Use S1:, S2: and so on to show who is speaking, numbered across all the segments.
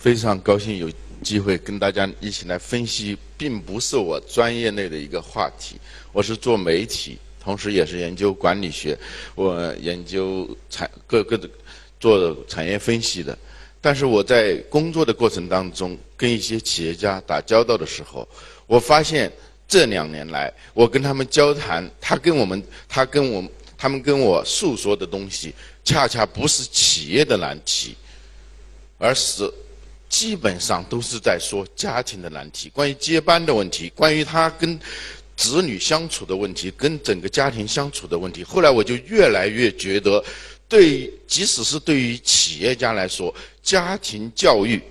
S1: 非常高兴有机会跟大家一起来分析，并不是我专业内的一个话题。我是做媒体，同时也是研究管理学，我研究产各个的做产业分析的。但是我在工作的过程当中，跟一些企业家打交道的时候，我发现这两年来，我跟他们交谈，他跟我们，他跟我，他们跟我诉说的东西，恰恰不是企业的难题，而是。基本上都是在说家庭的难题，关于接班的问题，关于他跟子女相处的问题，跟整个家庭相处的问题。后来我就越来越觉得，对，即使是对于企业家来说，家庭教育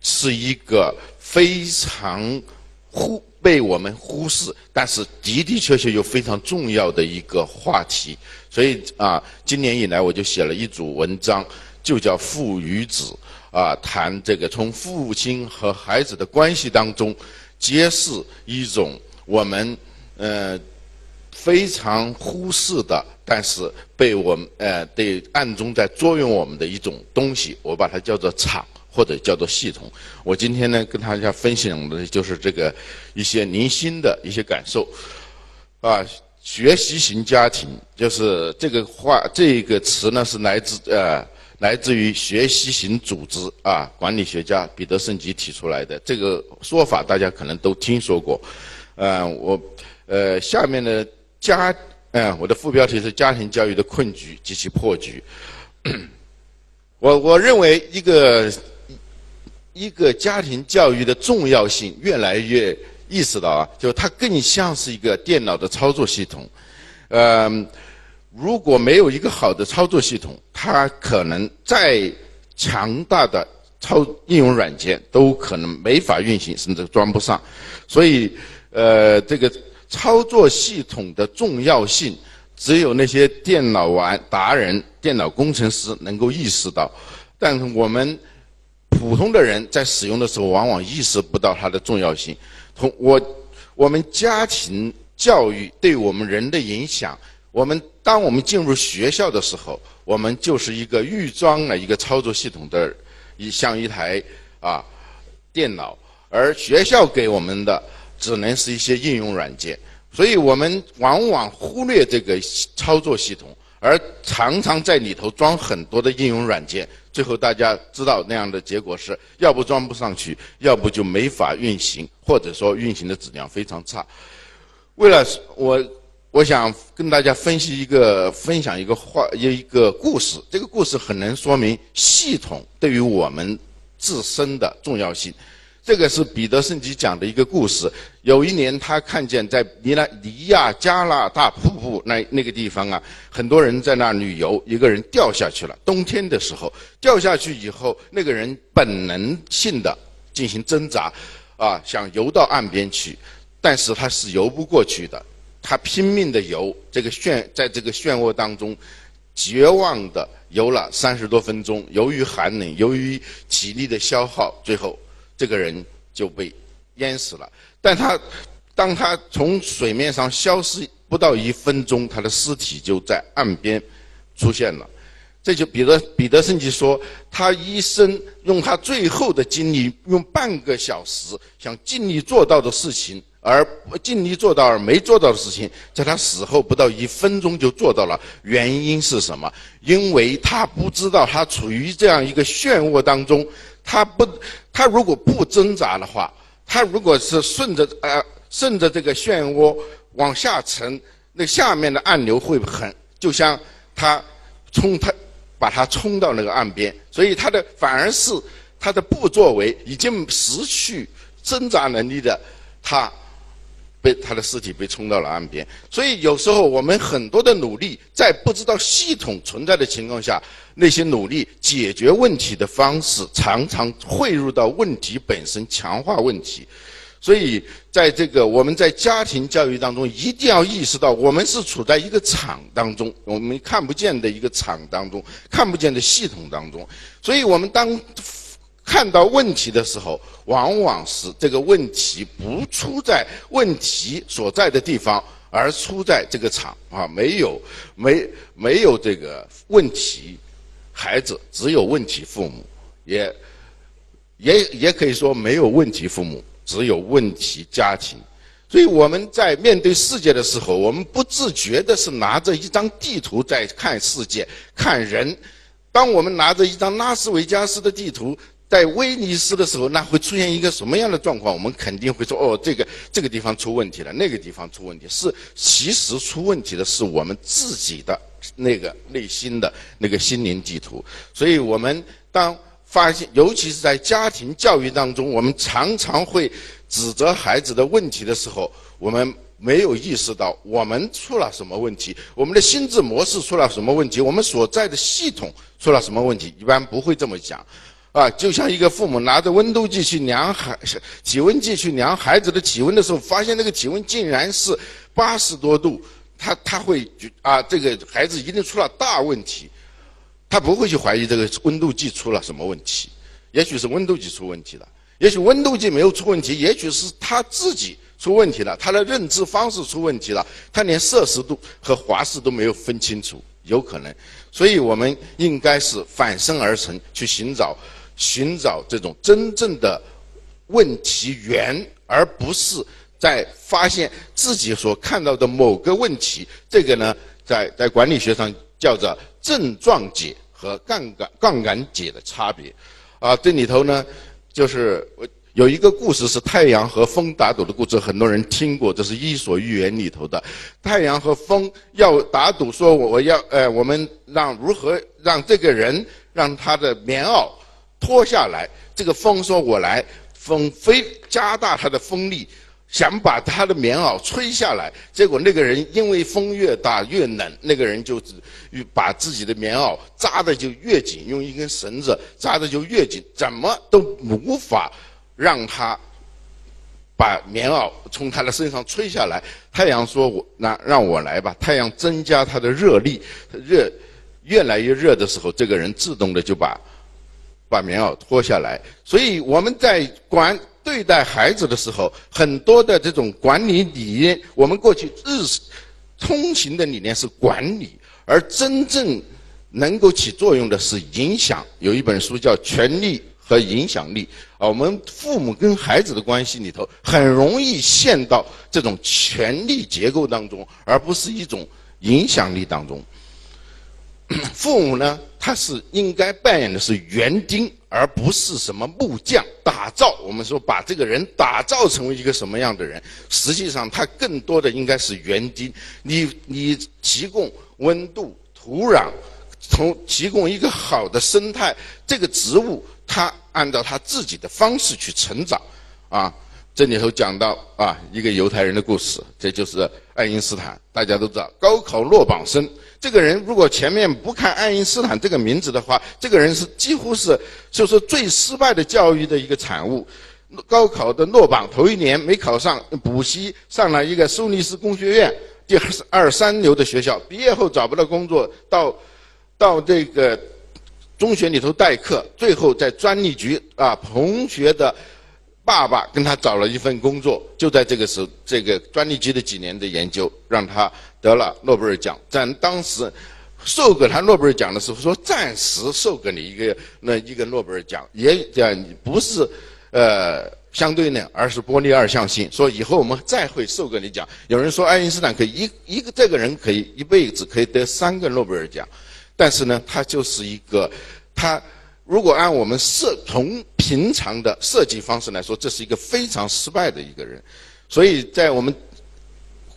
S1: 是一个非常忽被我们忽视，但是的的确确又非常重要的一个话题。所以啊，今年以来我就写了一组文章，就叫父与子。啊，谈这个从父亲和孩子的关系当中，揭示一种我们呃非常忽视的，但是被我们呃对暗中在作用我们的一种东西，我把它叫做场或者叫做系统。我今天呢跟大家分享的就是这个一些零星的一些感受。啊，学习型家庭就是这个话，这个词呢是来自呃。来自于学习型组织啊，管理学家彼得圣吉提出来的这个说法，大家可能都听说过。嗯，我呃下面的家，嗯，我的副标题是家庭教育的困局及其破局。我我认为一个一个家庭教育的重要性越来越意识到啊，就它更像是一个电脑的操作系统，嗯。如果没有一个好的操作系统，它可能再强大的操应用软件都可能没法运行，甚至装不上。所以，呃，这个操作系统的重要性，只有那些电脑玩达人、电脑工程师能够意识到。但是我们普通的人在使用的时候，往往意识不到它的重要性。从我我们家庭教育对我们人的影响。我们当我们进入学校的时候，我们就是一个预装了一个操作系统的，一像一台啊电脑，而学校给我们的只能是一些应用软件，所以我们往往忽略这个操作系统，而常常在里头装很多的应用软件，最后大家知道那样的结果是要不装不上去，要不就没法运行，或者说运行的质量非常差。为了我。我想跟大家分析一个、分享一个话、一个故事。这个故事很能说明系统对于我们自身的重要性。这个是彼得圣吉讲的一个故事。有一年，他看见在尼拉尼亚加拉大瀑布那那个地方啊，很多人在那旅游，一个人掉下去了。冬天的时候掉下去以后，那个人本能性的进行挣扎，啊，想游到岸边去，但是他是游不过去的。他拼命的游，这个漩在这个漩涡当中，绝望的游了三十多分钟。由于寒冷，由于体力的消耗，最后这个人就被淹死了。但他当他从水面上消失不到一分钟，他的尸体就在岸边出现了。这就彼得彼得圣吉说，他一生用他最后的精力，用半个小时想尽力做到的事情。而尽力做到而没做到的事情，在他死后不到一分钟就做到了。原因是什么？因为他不知道他处于这样一个漩涡当中，他不，他如果不挣扎的话，他如果是顺着呃顺着这个漩涡往下沉，那下面的暗流会很，就像他冲他把他冲到那个岸边，所以他的反而是他的不作为已经失去挣扎能力的他。被他的尸体被冲到了岸边，所以有时候我们很多的努力，在不知道系统存在的情况下，那些努力解决问题的方式，常常汇入到问题本身，强化问题。所以，在这个我们在家庭教育当中，一定要意识到，我们是处在一个场当中，我们看不见的一个场当中，看不见的系统当中。所以我们当。看到问题的时候，往往是这个问题不出在问题所在的地方，而出在这个场啊，没有没没有这个问题孩子，只有问题父母，也也也可以说没有问题父母，只有问题家庭。所以我们在面对世界的时候，我们不自觉的是拿着一张地图在看世界、看人。当我们拿着一张拉斯维加斯的地图在威尼斯的时候，那会出现一个什么样的状况？我们肯定会说：哦，这个这个地方出问题了，那个地方出问题。是，其实出问题的是我们自己的那个内心的那个心灵地图。所以我们当发现，尤其是在家庭教育当中，我们常常会。指责孩子的问题的时候，我们没有意识到我们出了什么问题，我们的心智模式出了什么问题，我们所在的系统出了什么问题，一般不会这么讲，啊，就像一个父母拿着温度计去量孩体温计去量孩子的体温的时候，发现那个体温竟然是八十多度，他他会觉啊，这个孩子一定出了大问题，他不会去怀疑这个温度计出了什么问题，也许是温度计出问题了。也许温度计没有出问题，也许是他自己出问题了，他的认知方式出问题了，他连摄氏度和华氏都没有分清楚，有可能。所以我们应该是反身而成，去寻找寻找这种真正的问题源，而不是在发现自己所看到的某个问题。这个呢，在在管理学上叫做症状解和杠杆杠杆解的差别。啊，这里头呢。就是有一个故事是太阳和风打赌的故事，很多人听过，这是《伊索寓言》里头的。太阳和风要打赌，说我要，呃，我们让如何让这个人让他的棉袄脱下来？这个风说我来，风飞加大它的风力。想把他的棉袄吹下来，结果那个人因为风越大越冷，那个人就是把自己的棉袄扎的就越紧，用一根绳子扎的就越紧，怎么都无法让他把棉袄从他的身上吹下来。太阳说：“我那让我来吧。”太阳增加它的热力，热越来越热的时候，这个人自动的就把把棉袄脱下来。所以我们在管。对待孩子的时候，很多的这种管理理念，我们过去日通行的理念是管理，而真正能够起作用的是影响。有一本书叫《权力和影响力》啊，我们父母跟孩子的关系里头，很容易陷到这种权力结构当中，而不是一种影响力当中。父母呢，他是应该扮演的是园丁。而不是什么木匠打造。我们说把这个人打造成为一个什么样的人，实际上他更多的应该是园丁。你你提供温度、土壤，从提供一个好的生态，这个植物它按照它自己的方式去成长。啊，这里头讲到啊一个犹太人的故事，这就是爱因斯坦。大家都知道，高考落榜生。这个人如果前面不看爱因斯坦这个名字的话，这个人是几乎是就是最失败的教育的一个产物。高考的落榜头一年没考上，补习上了一个苏黎世工学院第二二三流的学校，毕业后找不到工作，到到这个中学里头代课，最后在专利局啊，同学的。爸爸跟他找了一份工作，就在这个时候，这个专利局的几年的研究让他得了诺贝尔奖。在当时，授给他诺贝尔奖的时候说，暂时授给你一个那一个诺贝尔奖，也讲不是呃相对论，而是波粒二象性。说以后我们再会授给你奖。有人说爱因斯坦可以一一个这个人可以一辈子可以得三个诺贝尔奖，但是呢，他就是一个他。如果按我们设从平常的设计方式来说，这是一个非常失败的一个人，所以在我们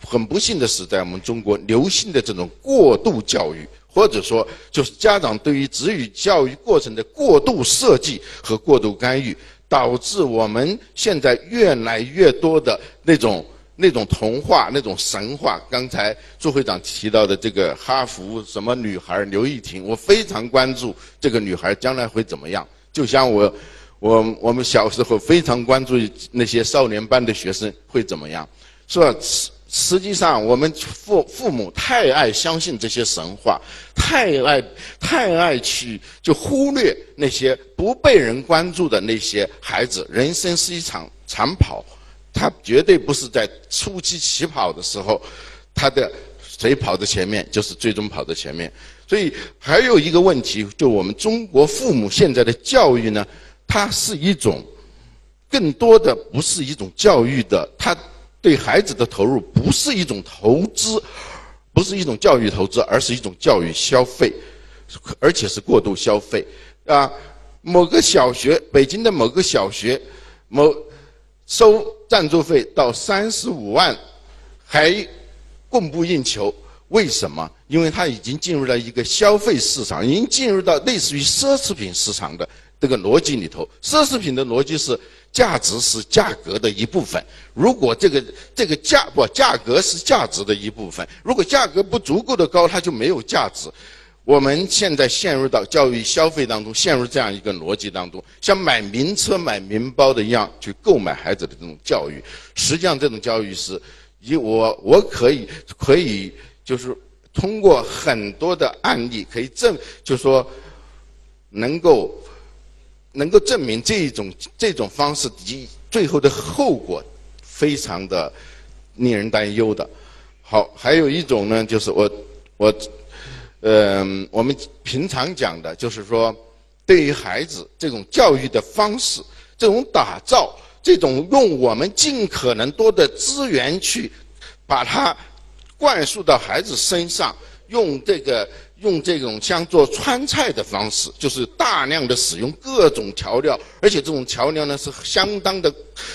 S1: 很不幸的是，在我们中国流行的这种过度教育，或者说就是家长对于子女教育过程的过度设计和过度干预，导致我们现在越来越多的那种。那种童话，那种神话，刚才朱会长提到的这个哈佛什么女孩刘亦婷，我非常关注这个女孩将来会怎么样。就像我，我我们小时候非常关注那些少年班的学生会怎么样，是吧？实际上，我们父父母太爱相信这些神话，太爱太爱去就忽略那些不被人关注的那些孩子。人生是一场长跑。他绝对不是在初期起跑的时候，他的谁跑在前面就是最终跑在前面。所以还有一个问题，就我们中国父母现在的教育呢，它是一种更多的不是一种教育的，它对孩子的投入不是一种投资，不是一种教育投资，而是一种教育消费，而且是过度消费啊。某个小学，北京的某个小学，某收赞助费到三十五万，还供不应求。为什么？因为它已经进入了一个消费市场，已经进入到类似于奢侈品市场的这个逻辑里头。奢侈品的逻辑是价值是价格的一部分。如果这个这个价不价格是价值的一部分，如果价格不足够的高，它就没有价值。我们现在陷入到教育消费当中，陷入这样一个逻辑当中，像买名车、买名包的一样去购买孩子的这种教育。实际上，这种教育是以我我可以可以。就是通过很多的案例可以证，就是说能够能够证明这一种这种方式及最后的后果非常的令人担忧的。好，还有一种呢，就是我我嗯，我们平常讲的就是说，对于孩子这种教育的方式，这种打造，这种用我们尽可能多的资源去把它。灌输到孩子身上，用这个用这种像做川菜的方式，就是大量的使用各种调料，而且这种调料呢是相当的、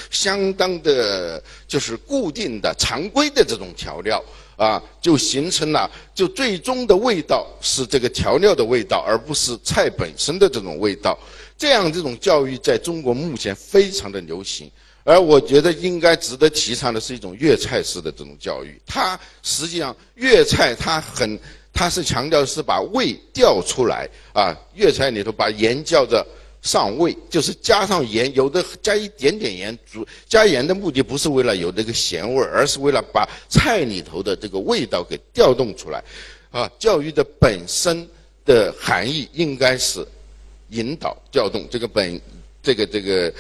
S1: 相当的，就是固定的、常规的这种调料啊，就形成了，就最终的味道是这个调料的味道，而不是菜本身的这种味道。这样这种教育在中国目前非常的流行。而我觉得应该值得提倡的是一种粤菜式的这种教育。它实际上粤菜它很，它是强调是把味调出来啊。粤菜里头把盐叫做上味，就是加上盐，有的加一点点盐。煮加盐的目的不是为了有这个咸味而是为了把菜里头的这个味道给调动出来。啊，教育的本身的含义应该是引导、调动。这个本，这个这个。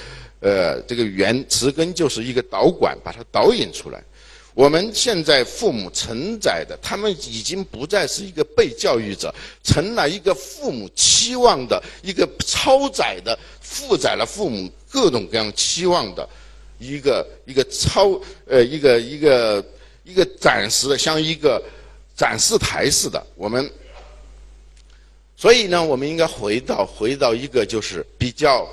S1: 呃，这个原词根就是一个导管，把它导引出来。我们现在父母承载的，他们已经不再是一个被教育者，成了一个父母期望的一个超载的、负载了父母各种各样期望的一个一个超呃一个一个一个暂时的，像一个展示台似的。我们，所以呢，我们应该回到回到一个就是比较。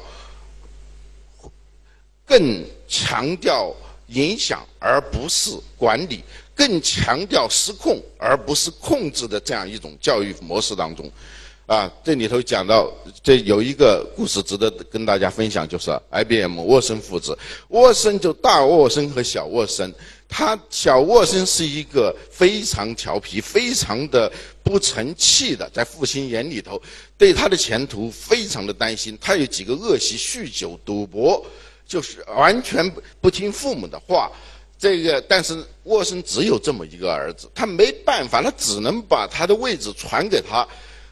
S1: 更强调影响而不是管理，更强调失控而不是控制的这样一种教育模式当中，啊，这里头讲到这有一个故事值得跟大家分享，就是 IBM 沃森父子，沃森就大沃森和小沃森，他小沃森是一个非常调皮、非常的不成器的，在父亲眼里头，对他的前途非常的担心，他有几个恶习：酗酒、赌博。就是完全不听父母的话，这个但是沃森只有这么一个儿子，他没办法，他只能把他的位置传给他。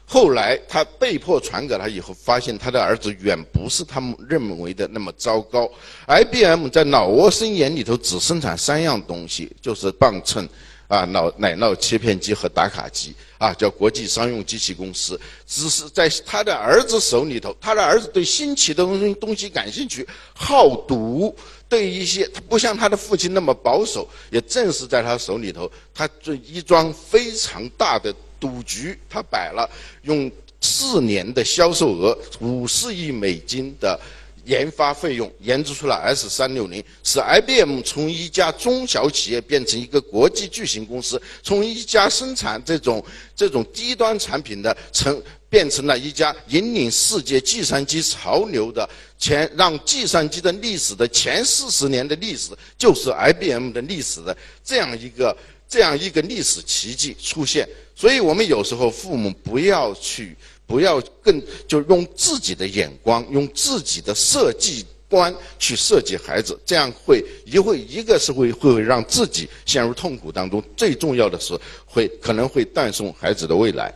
S1: 后来他被迫传给他以后，发现他的儿子远不是他们认为的那么糟糕。IBM 在老沃森眼里头只生产三样东西，就是磅秤。啊，脑奶酪切片机和打卡机啊，叫国际商用机器公司。只是在他的儿子手里头，他的儿子对新奇的东西东西感兴趣，好赌，对一些他不像他的父亲那么保守。也正是在他手里头，他这一桩非常大的赌局，他摆了，用四年的销售额五十亿美金的。研发费用研制出了 S 三六零，使 IBM 从一家中小企业变成一个国际巨型公司，从一家生产这种这种低端产品的成变成了一家引领世界计算机潮流的前让计算机的历史的前四十年的历史就是 IBM 的历史的这样一个这样一个历史奇迹出现。所以我们有时候父母不要去。不要更就用自己的眼光，用自己的设计观去设计孩子，这样会一会一个是会会让自己陷入痛苦当中，最重要的是会可能会断送孩子的未来。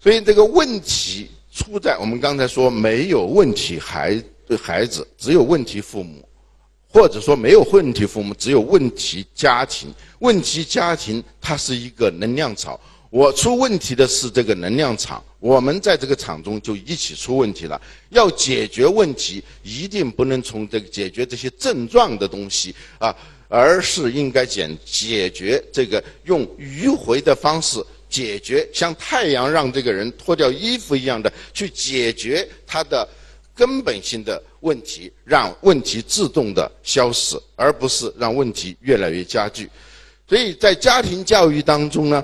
S1: 所以这个问题出在我们刚才说没有问题孩孩子，只有问题父母，或者说没有问题父母，只有问题家庭。问题家庭它是一个能量场。我出问题的是这个能量场，我们在这个场中就一起出问题了。要解决问题，一定不能从这个解决这些症状的东西啊，而是应该解解决这个用迂回的方式解决，像太阳让这个人脱掉衣服一样的去解决他的根本性的问题，让问题自动的消失，而不是让问题越来越加剧。所以在家庭教育当中呢。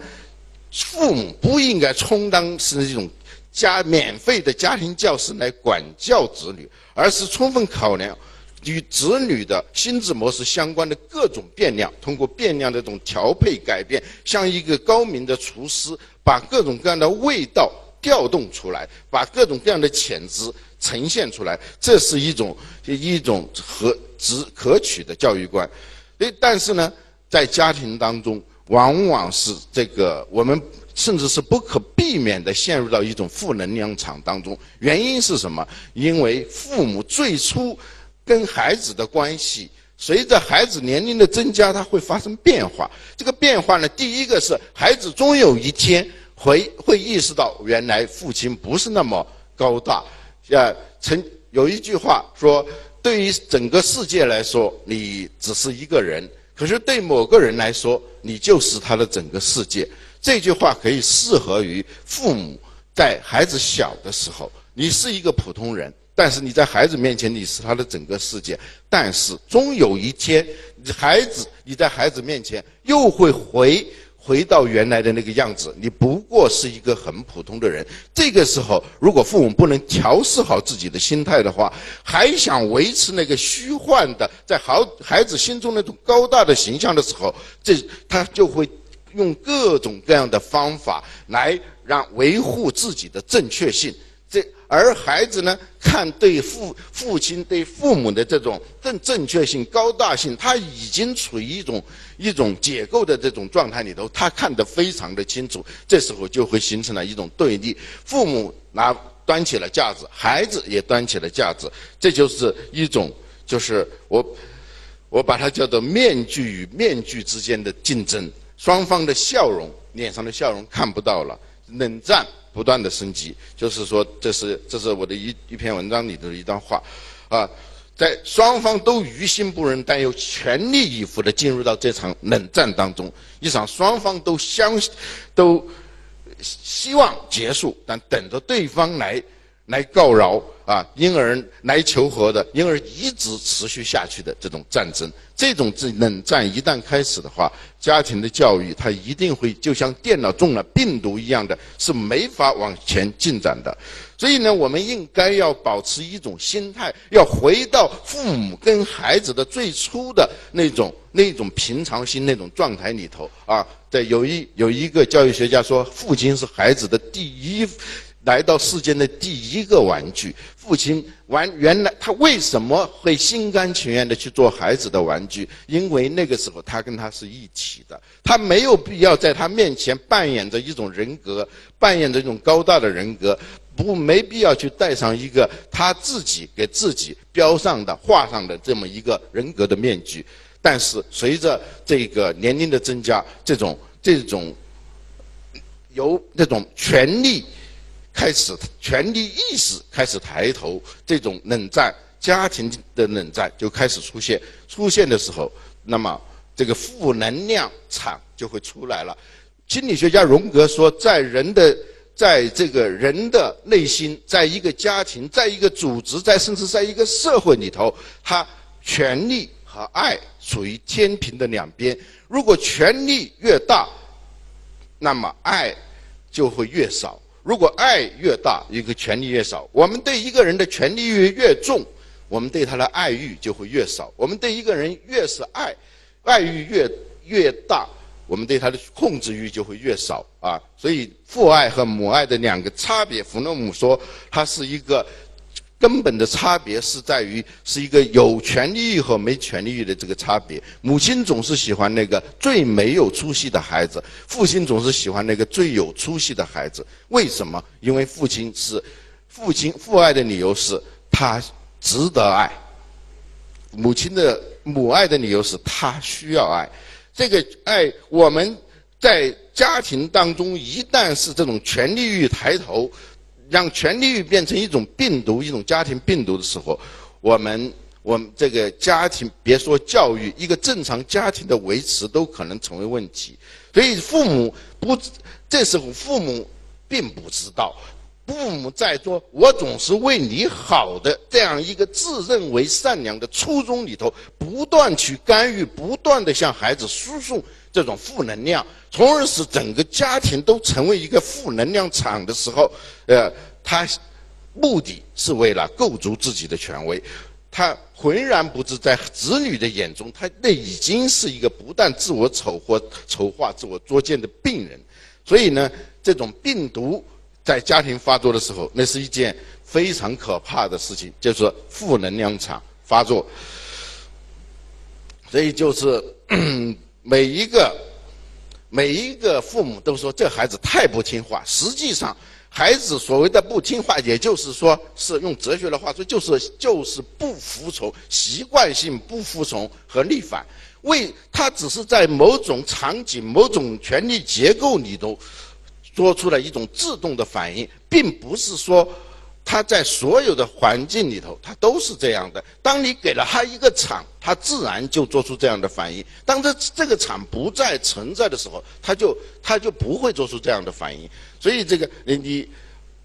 S1: 父母不应该充当是这种家免费的家庭教师来管教子女，而是充分考量与子女的心智模式相关的各种变量，通过变量的这种调配改变，像一个高明的厨师，把各种各样的味道调动出来，把各种各样的潜质呈现出来，这是一种一种和值可取的教育观。诶，但是呢，在家庭当中。往往是这个，我们甚至是不可避免地陷入到一种负能量场当中。原因是什么？因为父母最初跟孩子的关系，随着孩子年龄的增加，它会发生变化。这个变化呢，第一个是孩子终有一天会会意识到，原来父亲不是那么高大。呃，曾有一句话说，对于整个世界来说，你只是一个人。可是对某个人来说，你就是他的整个世界。这句话可以适合于父母在孩子小的时候，你是一个普通人，但是你在孩子面前你是他的整个世界。但是终有一天，孩子你在孩子面前又会回。回到原来的那个样子，你不过是一个很普通的人。这个时候，如果父母不能调试好自己的心态的话，还想维持那个虚幻的在好孩子心中那种高大的形象的时候，这他就会用各种各样的方法来让维护自己的正确性。这而孩子呢，看对父父亲对父母的这种正正确性、高大性，他已经处于一种一种解构的这种状态里头，他看得非常的清楚。这时候就会形成了一种对立：父母拿端起了架子，孩子也端起了架子，这就是一种就是我我把它叫做面具与面具之间的竞争，双方的笑容脸上的笑容看不到了，冷战。不断的升级，就是说，这是这是我的一一篇文章里的一段话，啊，在双方都于心不忍，但又全力以赴的进入到这场冷战当中，一场双方都相都希望结束，但等着对方来来告饶。啊，因而来求和的，因而一直持续下去的这种战争，这种冷战一旦开始的话，家庭的教育它一定会就像电脑中了病毒一样的，是没法往前进展的。所以呢，我们应该要保持一种心态，要回到父母跟孩子的最初的那种那种平常心那种状态里头啊。对，有一有一个教育学家说，父亲是孩子的第一。来到世间的第一个玩具，父亲玩原来他为什么会心甘情愿的去做孩子的玩具？因为那个时候他跟他是一体的，他没有必要在他面前扮演着一种人格，扮演着一种高大的人格，不没必要去戴上一个他自己给自己标上的画上的这么一个人格的面具。但是随着这个年龄的增加，这种这种由那种权力。开始权力意识开始抬头，这种冷战、家庭的冷战就开始出现。出现的时候，那么这个负能量场就会出来了。心理学家荣格说，在人的在这个人的内心，在一个家庭，在一个组织，在甚至在一个社会里头，他权力和爱处于天平的两边。如果权力越大，那么爱就会越少。如果爱越大，一个权利越少。我们对一个人的权利欲越重，我们对他的爱欲就会越少。我们对一个人越是爱，爱欲越越大，我们对他的控制欲就会越少啊。所以父爱和母爱的两个差别，弗洛姆说，它是一个。根本的差别是在于，是一个有权利欲和没权利欲的这个差别。母亲总是喜欢那个最没有出息的孩子，父亲总是喜欢那个最有出息的孩子。为什么？因为父亲是，父亲父爱的理由是他值得爱，母亲的母爱的理由是他需要爱。这个爱，我们在家庭当中，一旦是这种权力欲抬头，让权力变成一种病毒，一种家庭病毒的时候，我们我们这个家庭，别说教育，一个正常家庭的维持都可能成为问题。所以父母不，这时候父母并不知道。父母在做“我总是为你好”的这样一个自认为善良的初衷里头，不断去干预，不断的向孩子输送这种负能量，从而使整个家庭都成为一个负能量场的时候，呃，他目的是为了构筑自己的权威，他浑然不知在子女的眼中，他那已经是一个不断自我丑化、丑化、自我作践的病人，所以呢，这种病毒。在家庭发作的时候，那是一件非常可怕的事情，就是负能量场发作。所以就是每一个每一个父母都说这孩子太不听话。实际上，孩子所谓的不听话，也就是说是用哲学的话说，就是就是不服从，习惯性不服从和逆反。为他只是在某种场景、某种权力结构里头。做出了一种自动的反应，并不是说他在所有的环境里头他都是这样的。当你给了他一个场，他自然就做出这样的反应；当这这个场不再存在的时候，他就他就不会做出这样的反应。所以，这个你你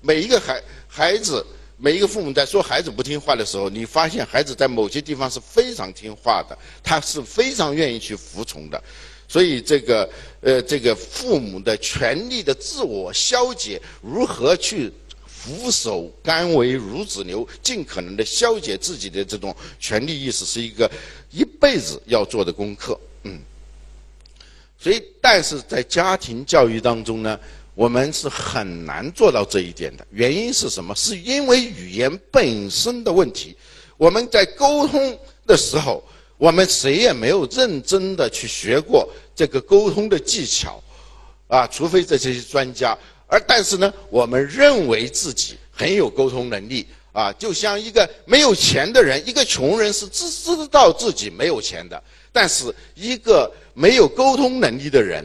S1: 每一个孩孩子，每一个父母在说孩子不听话的时候，你发现孩子在某些地方是非常听话的，他是非常愿意去服从的。所以，这个呃，这个父母的权力的自我消解，如何去俯首甘为孺子牛，尽可能的消解自己的这种权力意识，是一个一辈子要做的功课。嗯。所以，但是在家庭教育当中呢，我们是很难做到这一点的。原因是什么？是因为语言本身的问题。我们在沟通的时候。我们谁也没有认真的去学过这个沟通的技巧，啊，除非这些专家。而但是呢，我们认为自己很有沟通能力，啊，就像一个没有钱的人，一个穷人是知知道自己没有钱的，但是一个没有沟通能力的人，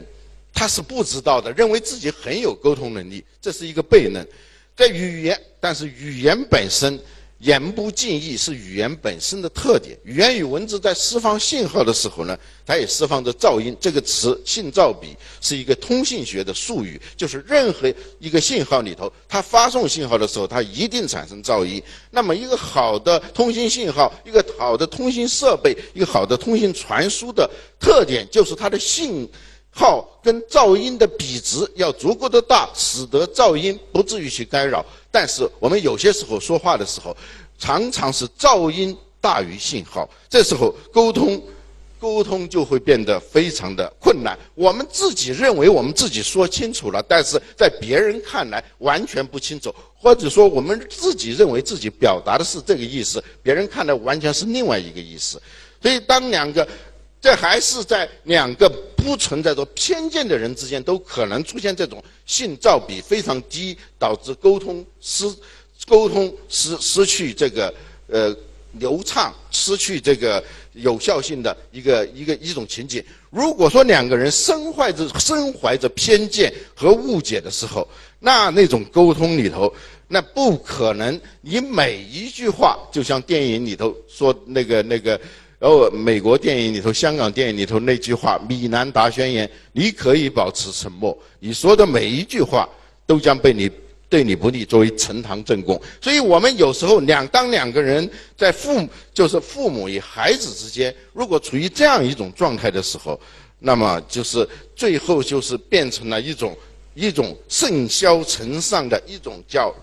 S1: 他是不知道的，认为自己很有沟通能力，这是一个悖论。在语言，但是语言本身。言不尽意是语言本身的特点。语言与文字在释放信号的时候呢，它也释放着噪音。这个词“信噪比”是一个通信学的术语，就是任何一个信号里头，它发送信号的时候，它一定产生噪音。那么，一个好的通信信号，一个好的通信设备，一个好的通信传输的特点，就是它的信号跟噪音的比值要足够的大，使得噪音不至于去干扰。但是我们有些时候说话的时候，常常是噪音大于信号，这时候沟通，沟通就会变得非常的困难。我们自己认为我们自己说清楚了，但是在别人看来完全不清楚，或者说我们自己认为自己表达的是这个意思，别人看来完全是另外一个意思。所以当两个，这还是在两个不存在着偏见的人之间，都可能出现这种信噪比非常低，导致沟通失。沟通失失去这个呃流畅，失去这个有效性的一个一个一种情景。如果说两个人身怀着身怀着偏见和误解的时候，那那种沟通里头，那不可能。你每一句话，就像电影里头说那个那个，然后，美国电影里头、香港电影里头那句话《米兰达宣言》，你可以保持沉默，你说的每一句话都将被你。对你不利，作为呈堂证供。所以，我们有时候两当两个人在父母就是父母与孩子之间，如果处于这样一种状态的时候，那么就是最后就是变成了一种一种甚嚣尘上的一种叫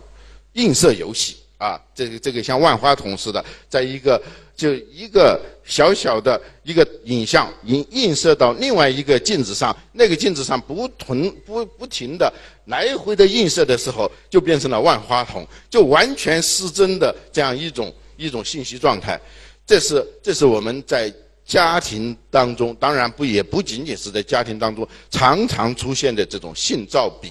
S1: 映射游戏啊，这个这个像万花筒似的，在一个。就一个小小的一个影像映映射到另外一个镜子上，那个镜子上不同不不停的来回的映射的时候，就变成了万花筒，就完全失真的这样一种一种信息状态。这是这是我们在家庭当中，当然不也不仅仅是在家庭当中常常出现的这种信噪比。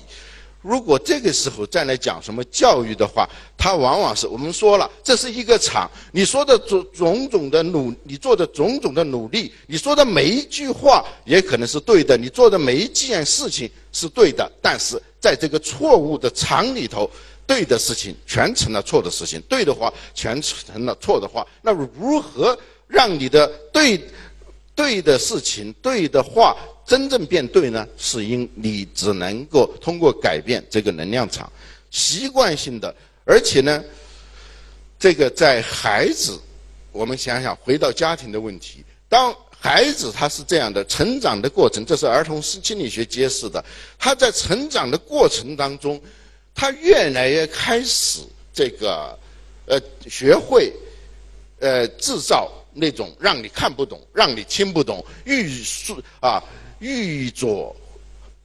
S1: 如果这个时候再来讲什么教育的话，它往往是我们说了，这是一个场，你说的种种种的努，你做的种种的努力，你说的每一句话也可能是对的，你做的每一件事情是对的，但是在这个错误的场里头，对的事情全成了错的事情，对的话全成了错的话，那如何让你的对对的事情、对的话？真正变对呢，是因你只能够通过改变这个能量场，习惯性的，而且呢，这个在孩子，我们想想回到家庭的问题，当孩子他是这样的成长的过程，这是儿童心理学揭示的，他在成长的过程当中，他越来越开始这个，呃，学会，呃，制造那种让你看不懂、让你听不懂、欲速啊。欲左，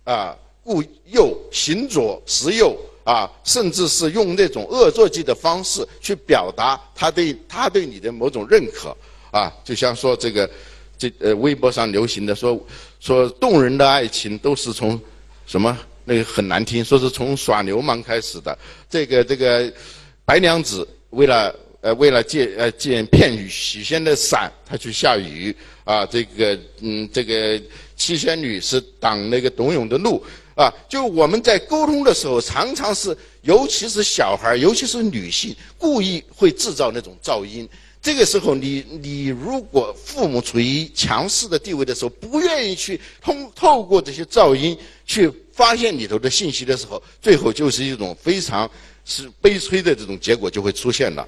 S1: 啊，故右；行左，实右。啊，甚至是用那种恶作剧的方式去表达他对他对你的某种认可。啊，就像说这个，这呃，微博上流行的说说动人的爱情都是从什么那个很难听，说是从耍流氓开始的。这个这个白娘子为了呃为了借呃借骗许仙的伞，他去下雨。啊，这个嗯，这个。七仙女是挡那个董永的路啊！就我们在沟通的时候，常常是，尤其是小孩尤其是女性，故意会制造那种噪音。这个时候，你你如果父母处于强势的地位的时候，不愿意去通透过这些噪音去发现里头的信息的时候，最后就是一种非常是悲催的这种结果就会出现了。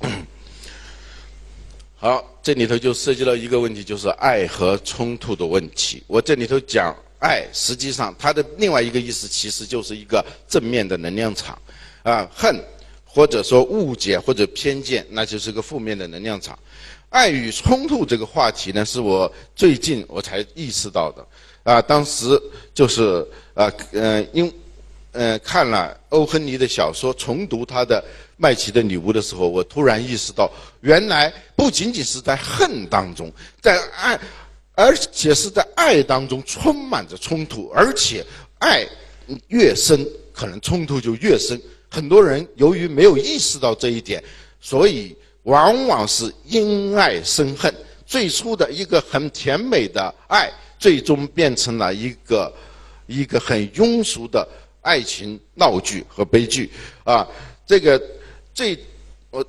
S1: 好，这里头就涉及到一个问题，就是爱和冲突的问题。我这里头讲爱，实际上它的另外一个意思，其实就是一个正面的能量场，啊，恨或者说误解或者偏见，那就是个负面的能量场。爱与冲突这个话题呢，是我最近我才意识到的，啊，当时就是啊，嗯，因。嗯，看了欧亨利的小说，重读他的《麦琪的女巫》的时候，我突然意识到，原来不仅仅是在恨当中，在爱，而且是在爱当中充满着冲突，而且爱越深，可能冲突就越深。很多人由于没有意识到这一点，所以往往是因爱生恨。最初的一个很甜美的爱，最终变成了一个一个很庸俗的。爱情闹剧和悲剧，啊，这个这我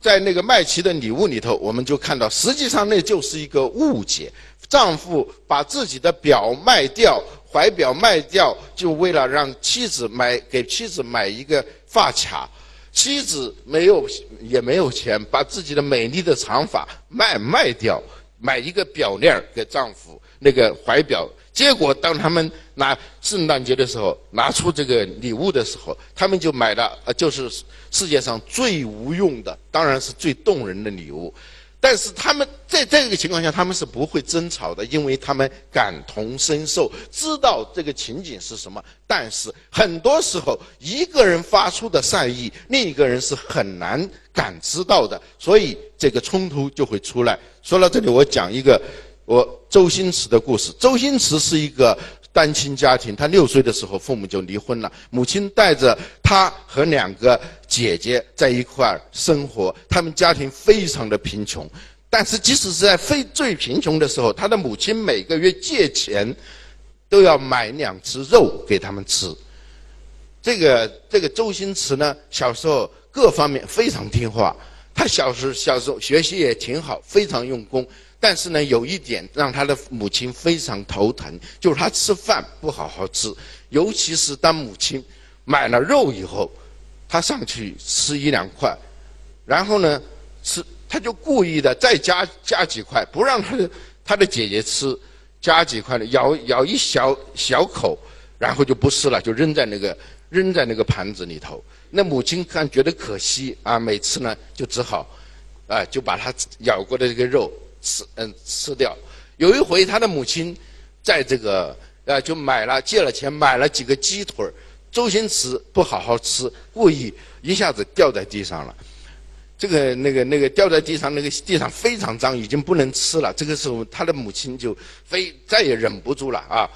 S1: 在那个麦琪的礼物里头，我们就看到，实际上那就是一个误解。丈夫把自己的表卖掉，怀表卖掉，就为了让妻子买给妻子买一个发卡。妻子没有也没有钱，把自己的美丽的长发卖卖掉，买一个表链给丈夫那个怀表。结果，当他们拿圣诞节的时候拿出这个礼物的时候，他们就买了，呃，就是世界上最无用的，当然是最动人的礼物。但是他们在这个情况下，他们是不会争吵的，因为他们感同身受，知道这个情景是什么。但是很多时候，一个人发出的善意，另一个人是很难感知到的，所以这个冲突就会出来。说到这里，我讲一个。我周星驰的故事。周星驰是一个单亲家庭，他六岁的时候父母就离婚了，母亲带着他和两个姐姐在一块儿生活，他们家庭非常的贫穷。但是即使是在非最贫穷的时候，他的母亲每个月借钱都要买两次肉给他们吃。这个这个周星驰呢，小时候各方面非常听话，他小时小时候学习也挺好，非常用功。但是呢，有一点让他的母亲非常头疼，就是他吃饭不好好吃，尤其是当母亲买了肉以后，他上去吃一两块，然后呢，吃他就故意的再加加几块，不让他的他的姐姐吃，加几块的咬咬一小小口，然后就不吃了，就扔在那个扔在那个盘子里头。那母亲看觉得可惜啊，每次呢就只好啊就把他咬过的这个肉。吃嗯吃掉，有一回他的母亲在这个呃就买了借了钱买了几个鸡腿周星驰不好好吃，故意一下子掉在地上了，这个那个那个掉在地上那个地上非常脏，已经不能吃了。这个时候他的母亲就非再也忍不住了啊，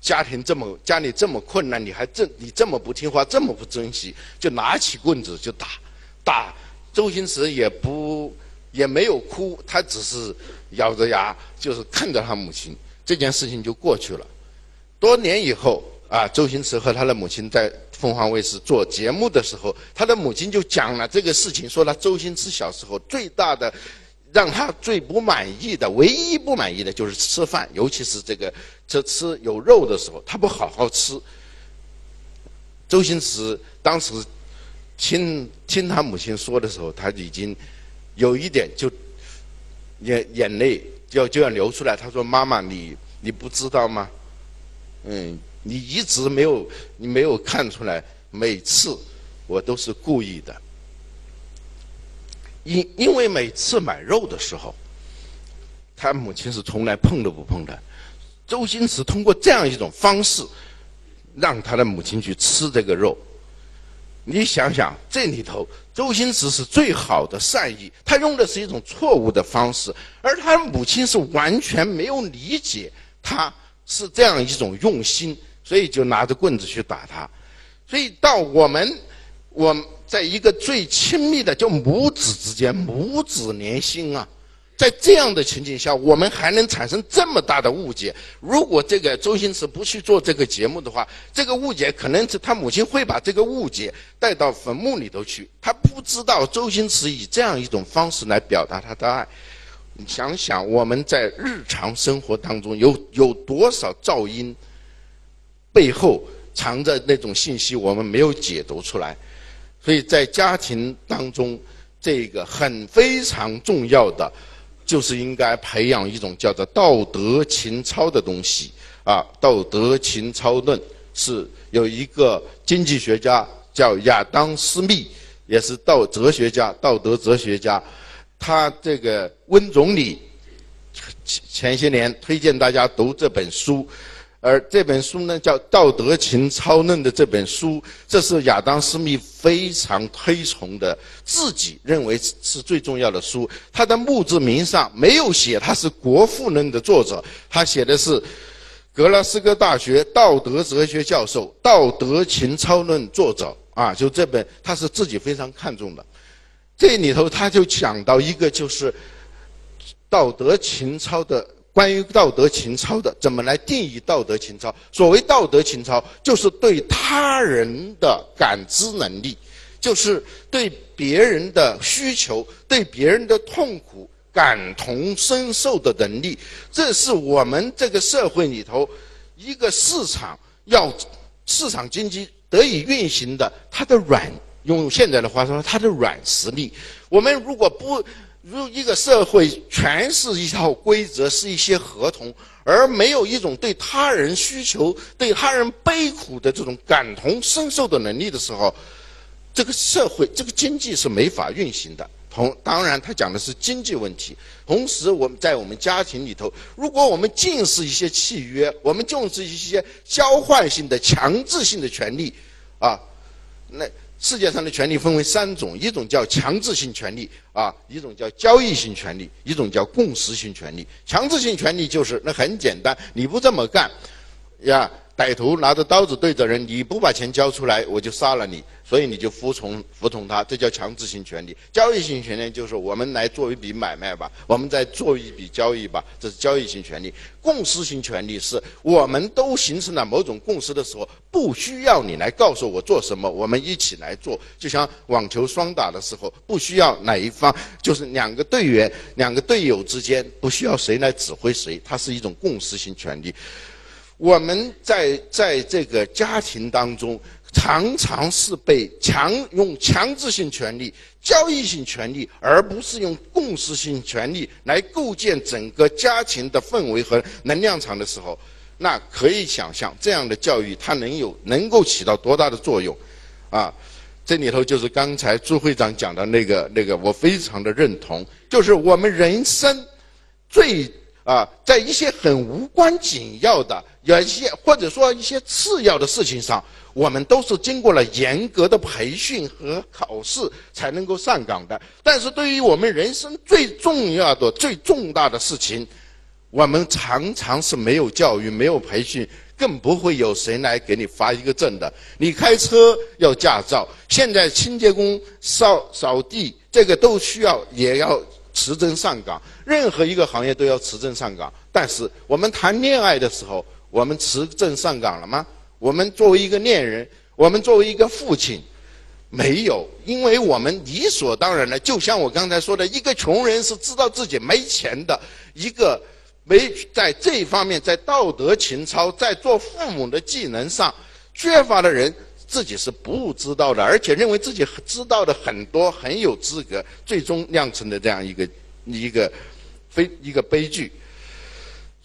S1: 家庭这么家里这么困难，你还这你这么不听话，这么不珍惜，就拿起棍子就打，打。周星驰也不也没有哭，他只是咬着牙，就是看着他母亲，这件事情就过去了。多年以后啊，周星驰和他的母亲在凤凰卫视做节目的时候，他的母亲就讲了这个事情，说他周星驰小时候最大的。让他最不满意的、唯一不满意的就是吃饭，尤其是这个这吃有肉的时候，他不好好吃。周星驰当时听听他母亲说的时候，他已经有一点就眼眼泪就就要流出来。他说：“妈妈，你你不知道吗？嗯，你一直没有你没有看出来，每次我都是故意的。”因因为每次买肉的时候，他母亲是从来碰都不碰的。周星驰通过这样一种方式，让他的母亲去吃这个肉。你想想，这里头周星驰是最好的善意，他用的是一种错误的方式，而他母亲是完全没有理解他是这样一种用心，所以就拿着棍子去打他。所以到我们，我。在一个最亲密的，叫母子之间，母子连心啊，在这样的情景下，我们还能产生这么大的误解。如果这个周星驰不去做这个节目的话，这个误解可能是他母亲会把这个误解带到坟墓里头去。他不知道周星驰以这样一种方式来表达他的爱。你想想，我们在日常生活当中有有多少噪音背后藏着那种信息，我们没有解读出来。所以在家庭当中，这个很非常重要的，就是应该培养一种叫做道德情操的东西啊。道德情操论是有一个经济学家叫亚当·斯密，也是道哲学家、道德哲学家。他这个温总理前前些年推荐大家读这本书。而这本书呢，叫《道德情操论》的这本书，这是亚当·斯密非常推崇的，自己认为是最重要的书。他的墓志铭上没有写他是《国富论》的作者，他写的是格拉斯哥大学道德哲学教授、《道德情操论》作者啊，就这本他是自己非常看重的。这里头他就讲到一个就是道德情操的。关于道德情操的，怎么来定义道德情操？所谓道德情操，就是对他人的感知能力，就是对别人的需求、对别人的痛苦感同身受的能力。这是我们这个社会里头一个市场要市场经济得以运行的，它的软，用现在的话说，它的软实力。我们如果不如一个社会全是一套规则，是一些合同，而没有一种对他人需求、对他人悲苦的这种感同身受的能力的时候，这个社会、这个经济是没法运行的。同当然，他讲的是经济问题。同时，我们在我们家庭里头，如果我们尽是一些契约，我们重视一些交换性的、强制性的权利，啊，那。世界上的权利分为三种，一种叫强制性权利，啊，一种叫交易性权利，一种叫共识性权利。强制性权利就是那很简单，你不这么干，呀。歹徒拿着刀子对着人，你不把钱交出来，我就杀了你。所以你就服从服从他，这叫强制性权利。交易性权利就是我们来做一笔买卖吧，我们再做一笔交易吧，这是交易性权利。共识性权利是我们都形成了某种共识的时候，不需要你来告诉我做什么，我们一起来做。就像网球双打的时候，不需要哪一方，就是两个队员、两个队友之间，不需要谁来指挥谁，它是一种共识性权利。我们在在这个家庭当中，常常是被强用强制性权利、交易性权利，而不是用共识性权利来构建整个家庭的氛围和能量场的时候，那可以想象这样的教育它能有能够起到多大的作用，啊，这里头就是刚才朱会长讲的那个那个，我非常的认同，就是我们人生最。啊，在一些很无关紧要的，有一些或者说一些次要的事情上，我们都是经过了严格的培训和考试才能够上岗的。但是对于我们人生最重要的、最重大的事情，我们常常是没有教育、没有培训，更不会有谁来给你发一个证的。你开车要驾照，现在清洁工、扫扫地，这个都需要，也要持证上岗。任何一个行业都要持证上岗。但是我们谈恋爱的时候，我们持证上岗了吗？我们作为一个恋人，我们作为一个父亲。没有，因为我们理所当然的，就像我刚才说的，一个穷人是知道自己没钱的，一个没在这方面在道德情操、在做父母的技能上缺乏的人，自己是不知道的，而且认为自己知道的很多，很有资格，最终酿成的这样一个一个非一个悲剧。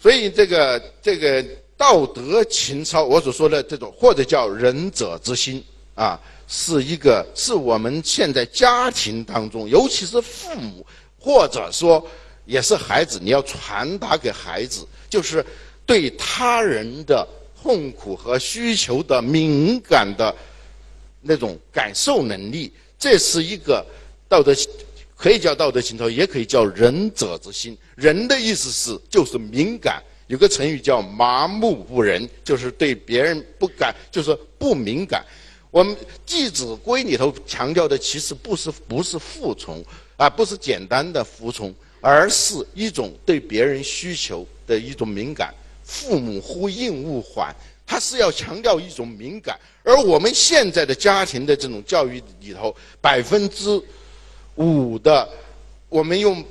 S1: 所以这个这个道德情操，我所说的这种，或者叫仁者之心啊。是一个，是我们现在家庭当中，尤其是父母，或者说也是孩子，你要传达给孩子，就是对他人的痛苦和需求的敏感的那种感受能力。这是一个道德，可以叫道德情操，也可以叫仁者之心。仁的意思是就是敏感，有个成语叫麻木不仁，就是对别人不感，就是不敏感。我们《弟子规》里头强调的，其实不是不是服从啊，不是简单的服从，而是一种对别人需求的一种敏感。父母呼应勿缓，他是要强调一种敏感。而我们现在的家庭的这种教育里头，百分之五的，我们用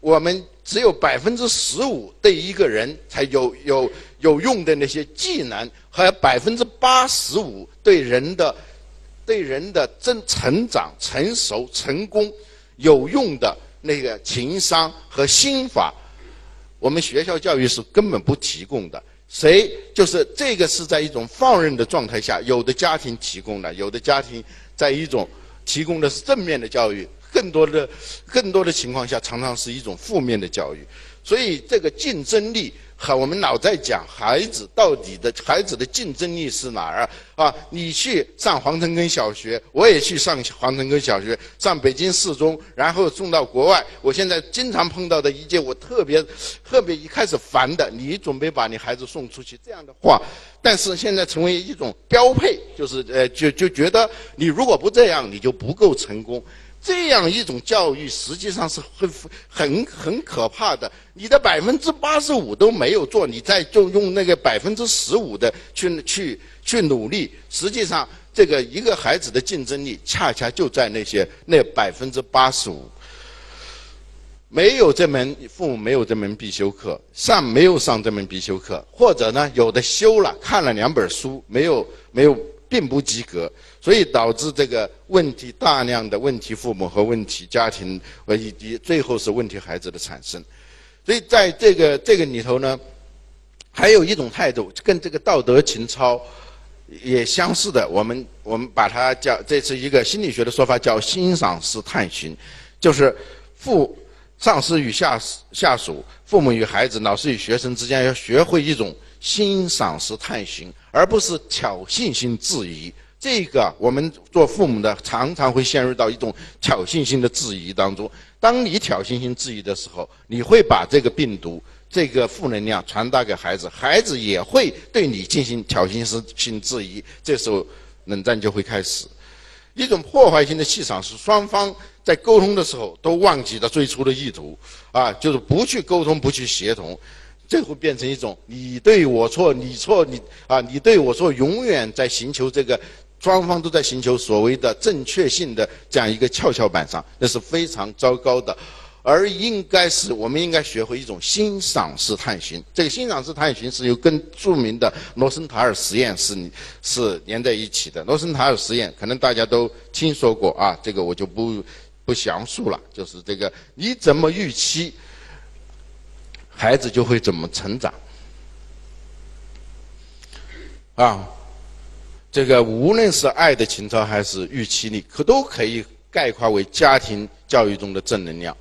S1: 我们只有百分之十五对一个人才有有。有用的那些技能，还有百分之八十五对人的、对人的真成长、成熟、成功有用的那个情商和心法，我们学校教育是根本不提供的。谁就是这个是在一种放任的状态下，有的家庭提供的，有的家庭在一种提供的是正面的教育，更多的、更多的情况下，常常是一种负面的教育。所以这个竞争力。和我们老在讲孩子到底的孩子的竞争力是哪儿啊？你去上黄城根小学，我也去上黄城根小学，上北京四中，然后送到国外。我现在经常碰到的一件我特别特别一开始烦的，你准备把你孩子送出去这样的话，但是现在成为一种标配，就是呃，就就觉得你如果不这样，你就不够成功。这样一种教育实际上是很很很可怕的。你的百分之八十五都没有做，你再就用那个百分之十五的去去去努力，实际上这个一个孩子的竞争力恰恰就在那些那百分之八十五。没有这门父母没有这门必修课，上没有上这门必修课，或者呢有的修了看了两本书，没有没有。并不及格，所以导致这个问题大量的问题父母和问题家庭，和以及最后是问题孩子的产生。所以在这个这个里头呢，还有一种态度跟这个道德情操也相似的，我们我们把它叫这是一个心理学的说法，叫欣赏式探寻，就是父上司与下下属、父母与孩子、老师与学生之间要学会一种。欣赏式探寻，而不是挑衅性质疑。这个我们做父母的常常会陷入到一种挑衅性的质疑当中。当你挑衅性质疑的时候，你会把这个病毒、这个负能量传达给孩子，孩子也会对你进行挑衅式性质疑。这时候，冷战就会开始。一种破坏性的气场是双方在沟通的时候都忘记了最初的意图，啊，就是不去沟通，不去协同。最后变成一种你对我错，你错你啊，你对我错，永远在寻求这个，双方都在寻求所谓的正确性的这样一个跷跷板上，那是非常糟糕的。而应该是我们应该学会一种欣赏式探寻。这个欣赏式探寻是由跟著名的罗森塔尔实验是是连在一起的。罗森塔尔实验可能大家都听说过啊，这个我就不不详述了。就是这个你怎么预期？孩子就会怎么成长啊？这个无论是爱的情操还是预期力，可都可以概括为家庭教育中的正能量。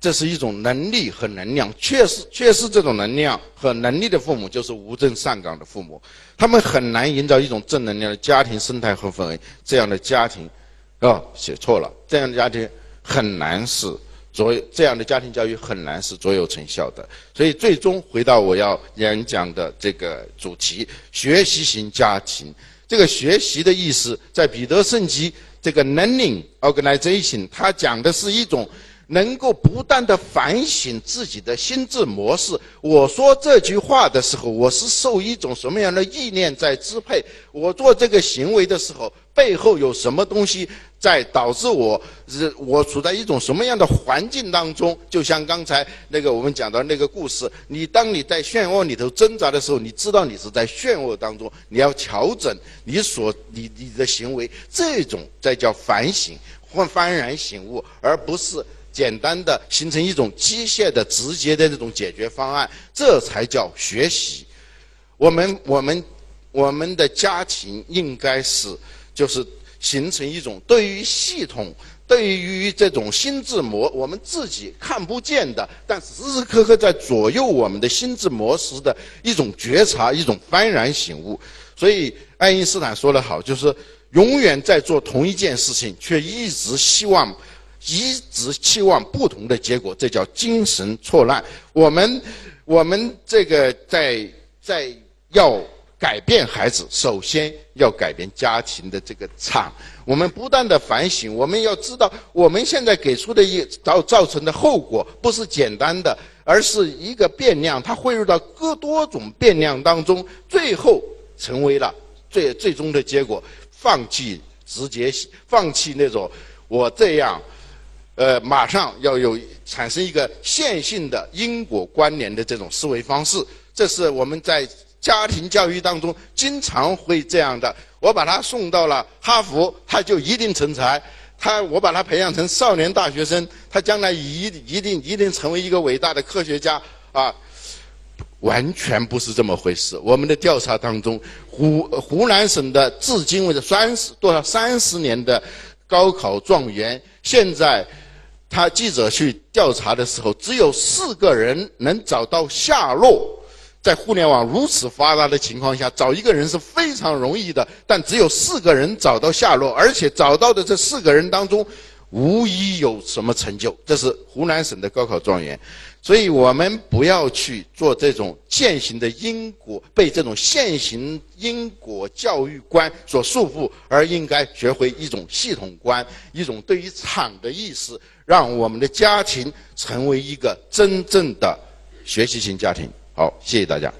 S1: 这是一种能力和能量，确实确实这种能量和能力的父母，就是无证上岗的父母。他们很难营造一种正能量的家庭生态和氛围。这样的家庭，哦，写错了，这样的家庭很难是左这样的家庭教育很难是卓有成效的。所以最终回到我要演讲的这个主题：学习型家庭。这个学习的意思，在彼得圣吉这个 learning organization，它讲的是一种。能够不断的反省自己的心智模式。我说这句话的时候，我是受一种什么样的意念在支配？我做这个行为的时候，背后有什么东西在导致我？是我处在一种什么样的环境当中？就像刚才那个我们讲到那个故事，你当你在漩涡里头挣扎的时候，你知道你是在漩涡当中，你要调整你所你你的行为，这种才叫反省或幡然醒悟，而不是。简单的形成一种机械的、直接的这种解决方案，这才叫学习。我们、我们、我们的家庭应该是，就是形成一种对于系统、对于这种心智模，我们自己看不见的，但时时刻刻在左右我们的心智模式的一种觉察、一种幡然醒悟。所以，爱因斯坦说得好，就是永远在做同一件事情，却一直希望。一直期望不同的结果，这叫精神错乱。我们，我们这个在在要改变孩子，首先要改变家庭的这个场。我们不断的反省，我们要知道，我们现在给出的一造造成的后果，不是简单的，而是一个变量，它汇入到各多种变量当中，最后成为了最最终的结果。放弃直接，放弃那种我这样。呃，马上要有产生一个线性的因果关联的这种思维方式，这是我们在家庭教育当中经常会这样的。我把他送到了哈佛，他就一定成才；他我把他培养成少年大学生，他将来一一定一定成为一个伟大的科学家啊！完全不是这么回事。我们的调查当中，湖湖南省的至今为止三十多少三十年的高考状元，现在。他记者去调查的时候，只有四个人能找到下落。在互联网如此发达的情况下，找一个人是非常容易的，但只有四个人找到下落，而且找到的这四个人当中，无一有什么成就。这是湖南省的高考状元。所以我们不要去做这种践行的因果，被这种现行因果教育观所束缚，而应该学会一种系统观，一种对于场的意识，让我们的家庭成为一个真正的学习型家庭。好，谢谢大家。